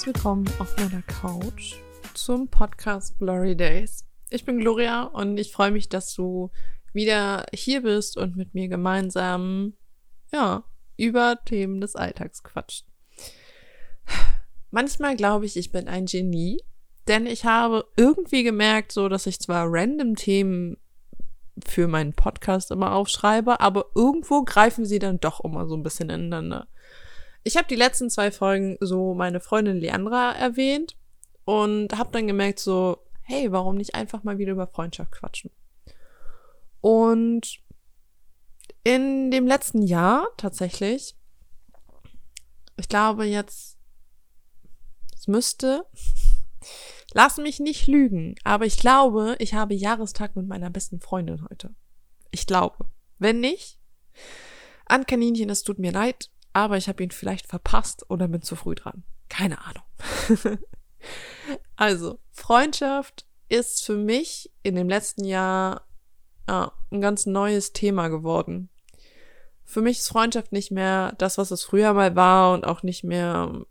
herzliches Willkommen auf meiner Couch zum Podcast Glory Days. Ich bin Gloria und ich freue mich, dass du wieder hier bist und mit mir gemeinsam, ja, über Themen des Alltags quatscht. Manchmal glaube ich, ich bin ein Genie, denn ich habe irgendwie gemerkt, so, dass ich zwar random Themen für meinen Podcast immer aufschreibe, aber irgendwo greifen sie dann doch immer so ein bisschen ineinander. Ich habe die letzten zwei Folgen so meine Freundin Leandra erwähnt und habe dann gemerkt so, hey, warum nicht einfach mal wieder über Freundschaft quatschen? Und in dem letzten Jahr tatsächlich, ich glaube jetzt, es müsste, lass mich nicht lügen, aber ich glaube, ich habe Jahrestag mit meiner besten Freundin heute. Ich glaube. Wenn nicht, an Kaninchen, es tut mir leid, aber ich habe ihn vielleicht verpasst oder bin zu früh dran. Keine Ahnung. also, Freundschaft ist für mich in dem letzten Jahr ja, ein ganz neues Thema geworden. Für mich ist Freundschaft nicht mehr das, was es früher mal war und auch nicht mehr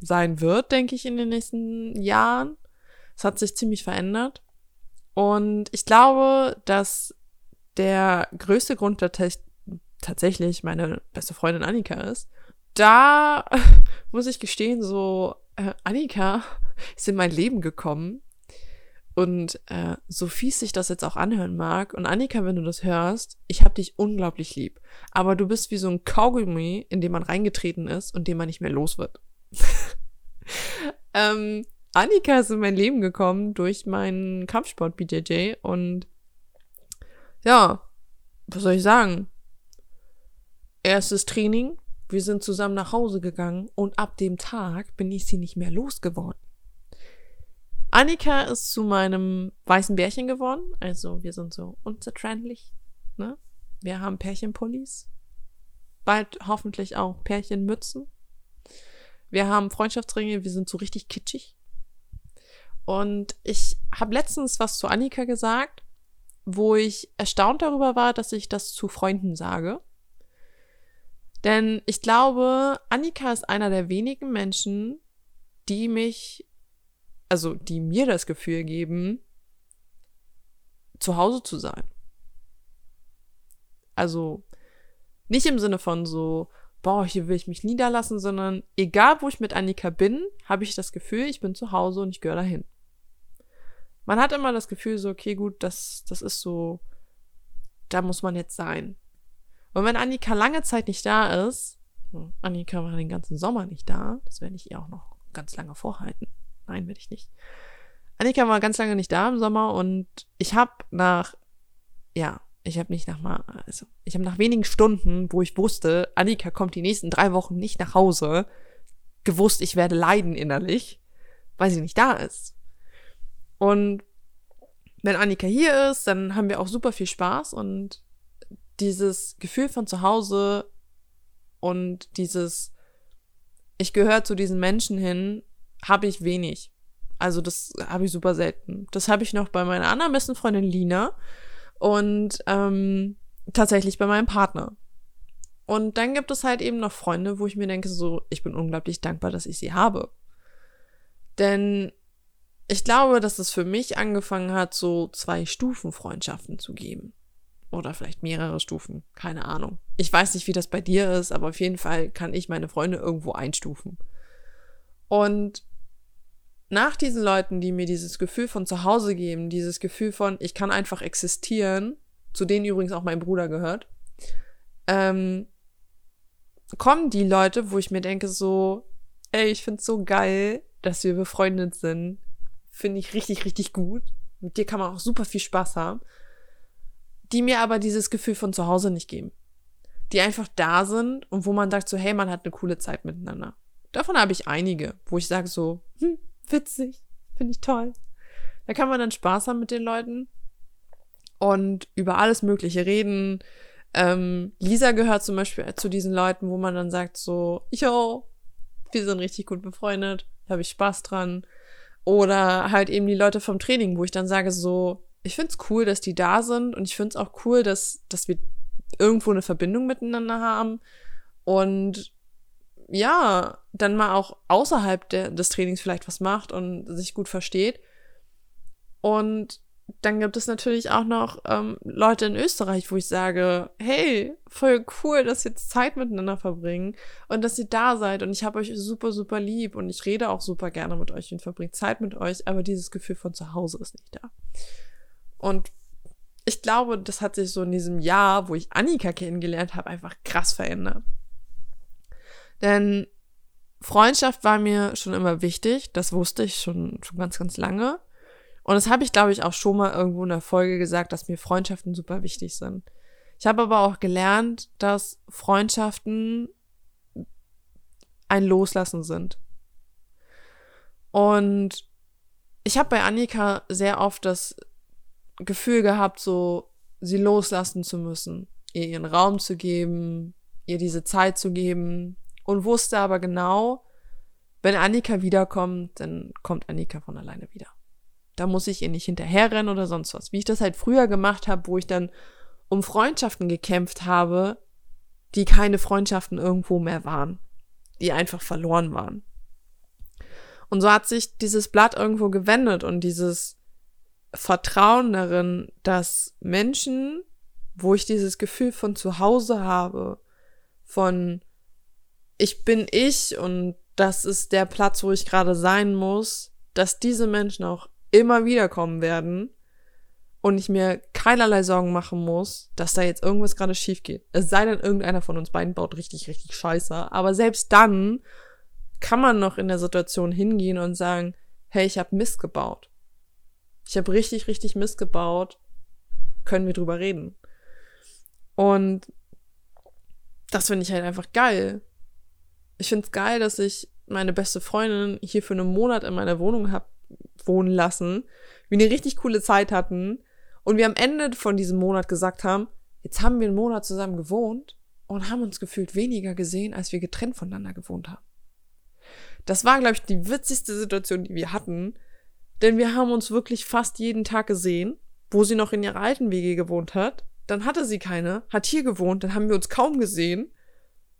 sein wird, denke ich, in den nächsten Jahren. Es hat sich ziemlich verändert. Und ich glaube, dass der größte Grund tatsächlich meine beste Freundin Annika ist. Da muss ich gestehen, so äh, Annika ist in mein Leben gekommen. Und äh, so fies sich das jetzt auch anhören mag, und Annika, wenn du das hörst, ich hab dich unglaublich lieb. Aber du bist wie so ein Kaugummi, in dem man reingetreten ist und dem man nicht mehr los wird. ähm, Annika ist in mein Leben gekommen durch meinen Kampfsport BJJ und ja, was soll ich sagen? Erstes Training, wir sind zusammen nach Hause gegangen und ab dem Tag bin ich sie nicht mehr losgeworden. Annika ist zu meinem weißen Bärchen geworden, also wir sind so unzertrennlich, ne? Wir haben Pärchenpullis, bald hoffentlich auch Pärchenmützen. Wir haben Freundschaftsringe, wir sind so richtig kitschig. Und ich habe letztens was zu Annika gesagt, wo ich erstaunt darüber war, dass ich das zu Freunden sage. Denn ich glaube, Annika ist einer der wenigen Menschen, die mich, also die mir das Gefühl geben, zu Hause zu sein. Also nicht im Sinne von so, boah, hier will ich mich niederlassen, sondern egal wo ich mit Annika bin, habe ich das Gefühl, ich bin zu Hause und ich gehöre dahin. Man hat immer das Gefühl so, okay, gut, das, das ist so, da muss man jetzt sein. Und wenn Annika lange Zeit nicht da ist, Annika war den ganzen Sommer nicht da, das werde ich ihr auch noch ganz lange vorhalten. Nein, werde ich nicht. Annika war ganz lange nicht da im Sommer und ich habe nach, ja, ich habe nicht nach mal, also ich habe nach wenigen Stunden, wo ich wusste, Annika kommt die nächsten drei Wochen nicht nach Hause, gewusst, ich werde leiden innerlich, weil sie nicht da ist. Und wenn Annika hier ist, dann haben wir auch super viel Spaß und dieses Gefühl von zu Hause und dieses, ich gehöre zu diesen Menschen hin, habe ich wenig. Also das habe ich super selten. Das habe ich noch bei meiner anderen besten Freundin Lina und ähm, tatsächlich bei meinem Partner. Und dann gibt es halt eben noch Freunde, wo ich mir denke, so, ich bin unglaublich dankbar, dass ich sie habe. Denn ich glaube, dass es für mich angefangen hat, so zwei Stufen Freundschaften zu geben. Oder vielleicht mehrere Stufen, keine Ahnung. Ich weiß nicht, wie das bei dir ist, aber auf jeden Fall kann ich meine Freunde irgendwo einstufen. Und nach diesen Leuten, die mir dieses Gefühl von zu Hause geben, dieses Gefühl von, ich kann einfach existieren, zu denen übrigens auch mein Bruder gehört, ähm, kommen die Leute, wo ich mir denke so, ey, ich find's so geil, dass wir befreundet sind. Finde ich richtig, richtig gut. Mit dir kann man auch super viel Spaß haben die mir aber dieses Gefühl von zu Hause nicht geben. Die einfach da sind und wo man sagt so, hey, man hat eine coole Zeit miteinander. Davon habe ich einige, wo ich sage so, hm, witzig, finde ich toll. Da kann man dann Spaß haben mit den Leuten und über alles Mögliche reden. Ähm, Lisa gehört zum Beispiel zu diesen Leuten, wo man dann sagt so, yo, wir sind richtig gut befreundet, habe ich Spaß dran. Oder halt eben die Leute vom Training, wo ich dann sage so, ich finde es cool, dass die da sind und ich finde es auch cool, dass, dass wir irgendwo eine Verbindung miteinander haben. Und ja, dann mal auch außerhalb der, des Trainings vielleicht was macht und sich gut versteht. Und dann gibt es natürlich auch noch ähm, Leute in Österreich, wo ich sage, hey, voll cool, dass ihr jetzt Zeit miteinander verbringen und dass ihr da seid und ich habe euch super, super lieb und ich rede auch super gerne mit euch und verbringe Zeit mit euch, aber dieses Gefühl von zu Hause ist nicht da. Und ich glaube, das hat sich so in diesem Jahr, wo ich Annika kennengelernt habe, einfach krass verändert. Denn Freundschaft war mir schon immer wichtig, das wusste ich schon, schon ganz, ganz lange. Und das habe ich, glaube ich, auch schon mal irgendwo in der Folge gesagt, dass mir Freundschaften super wichtig sind. Ich habe aber auch gelernt, dass Freundschaften ein Loslassen sind. Und ich habe bei Annika sehr oft das Gefühl gehabt, so sie loslassen zu müssen, ihr ihren Raum zu geben, ihr diese Zeit zu geben und wusste aber genau, wenn Annika wiederkommt, dann kommt Annika von alleine wieder. Da muss ich ihr nicht hinterherrennen oder sonst was. Wie ich das halt früher gemacht habe, wo ich dann um Freundschaften gekämpft habe, die keine Freundschaften irgendwo mehr waren, die einfach verloren waren. Und so hat sich dieses Blatt irgendwo gewendet und dieses Vertrauen darin, dass Menschen, wo ich dieses Gefühl von zu Hause habe, von ich bin ich und das ist der Platz, wo ich gerade sein muss, dass diese Menschen auch immer wieder kommen werden und ich mir keinerlei Sorgen machen muss, dass da jetzt irgendwas gerade schief geht. Es sei denn, irgendeiner von uns beiden baut richtig, richtig scheiße. Aber selbst dann kann man noch in der Situation hingehen und sagen, hey, ich habe Mist gebaut. Ich habe richtig, richtig Mist gebaut. Können wir drüber reden. Und das finde ich halt einfach geil. Ich finde es geil, dass ich meine beste Freundin hier für einen Monat in meiner Wohnung habe wohnen lassen, wir eine richtig coole Zeit hatten und wir am Ende von diesem Monat gesagt haben, jetzt haben wir einen Monat zusammen gewohnt und haben uns gefühlt weniger gesehen, als wir getrennt voneinander gewohnt haben. Das war, glaube ich, die witzigste Situation, die wir hatten, denn wir haben uns wirklich fast jeden Tag gesehen, wo sie noch in ihrer alten WG gewohnt hat. Dann hatte sie keine, hat hier gewohnt, dann haben wir uns kaum gesehen.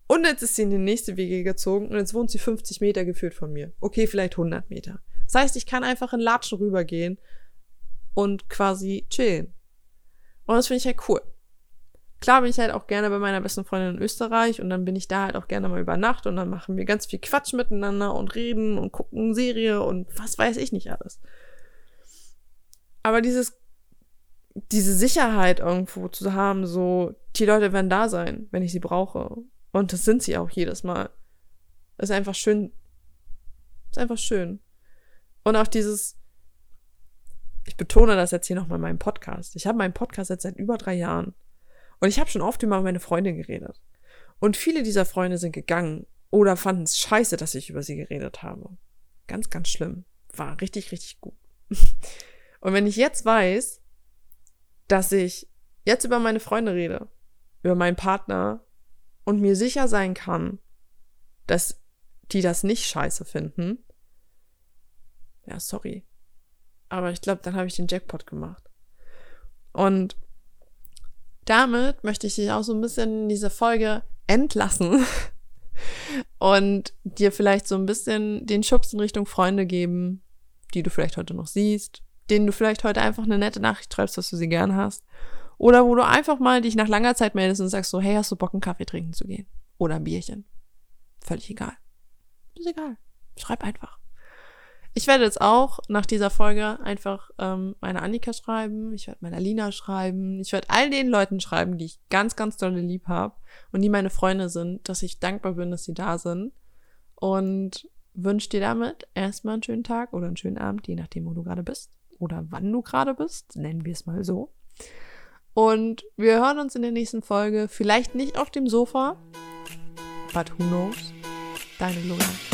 Und jetzt ist sie in die nächste WG gezogen und jetzt wohnt sie 50 Meter geführt von mir. Okay, vielleicht 100 Meter. Das heißt, ich kann einfach in Latschen rübergehen und quasi chillen. Und das finde ich halt cool. Klar bin ich halt auch gerne bei meiner besten Freundin in Österreich und dann bin ich da halt auch gerne mal über Nacht und dann machen wir ganz viel Quatsch miteinander und reden und gucken Serie und was weiß ich nicht alles. Aber dieses, diese Sicherheit irgendwo zu haben, so, die Leute werden da sein, wenn ich sie brauche. Und das sind sie auch jedes Mal. ist einfach schön. ist einfach schön. Und auch dieses, ich betone das jetzt hier nochmal in meinem Podcast. Ich habe meinen Podcast jetzt seit über drei Jahren. Und ich habe schon oft über meine Freunde geredet. Und viele dieser Freunde sind gegangen oder fanden es scheiße, dass ich über sie geredet habe. Ganz, ganz schlimm. War richtig, richtig gut. Und wenn ich jetzt weiß, dass ich jetzt über meine Freunde rede, über meinen Partner und mir sicher sein kann, dass die das nicht scheiße finden, ja, sorry. Aber ich glaube, dann habe ich den Jackpot gemacht. Und damit möchte ich dich auch so ein bisschen in diese Folge entlassen und dir vielleicht so ein bisschen den Schubs in Richtung Freunde geben, die du vielleicht heute noch siehst, denen du vielleicht heute einfach eine nette Nachricht schreibst, dass du sie gern hast. Oder wo du einfach mal dich nach langer Zeit meldest und sagst so, hey, hast du Bock, einen Kaffee trinken zu gehen? Oder ein Bierchen? Völlig egal. Ist egal. Schreib einfach. Ich werde jetzt auch nach dieser Folge einfach ähm, meine Annika schreiben, ich werde meiner Lina schreiben, ich werde all den Leuten schreiben, die ich ganz, ganz dolle lieb habe und die meine Freunde sind, dass ich dankbar bin, dass sie da sind. Und wünsche dir damit erstmal einen schönen Tag oder einen schönen Abend, je nachdem, wo du gerade bist oder wann du gerade bist, nennen wir es mal so. Und wir hören uns in der nächsten Folge, vielleicht nicht auf dem Sofa, but who knows? Deine Lola.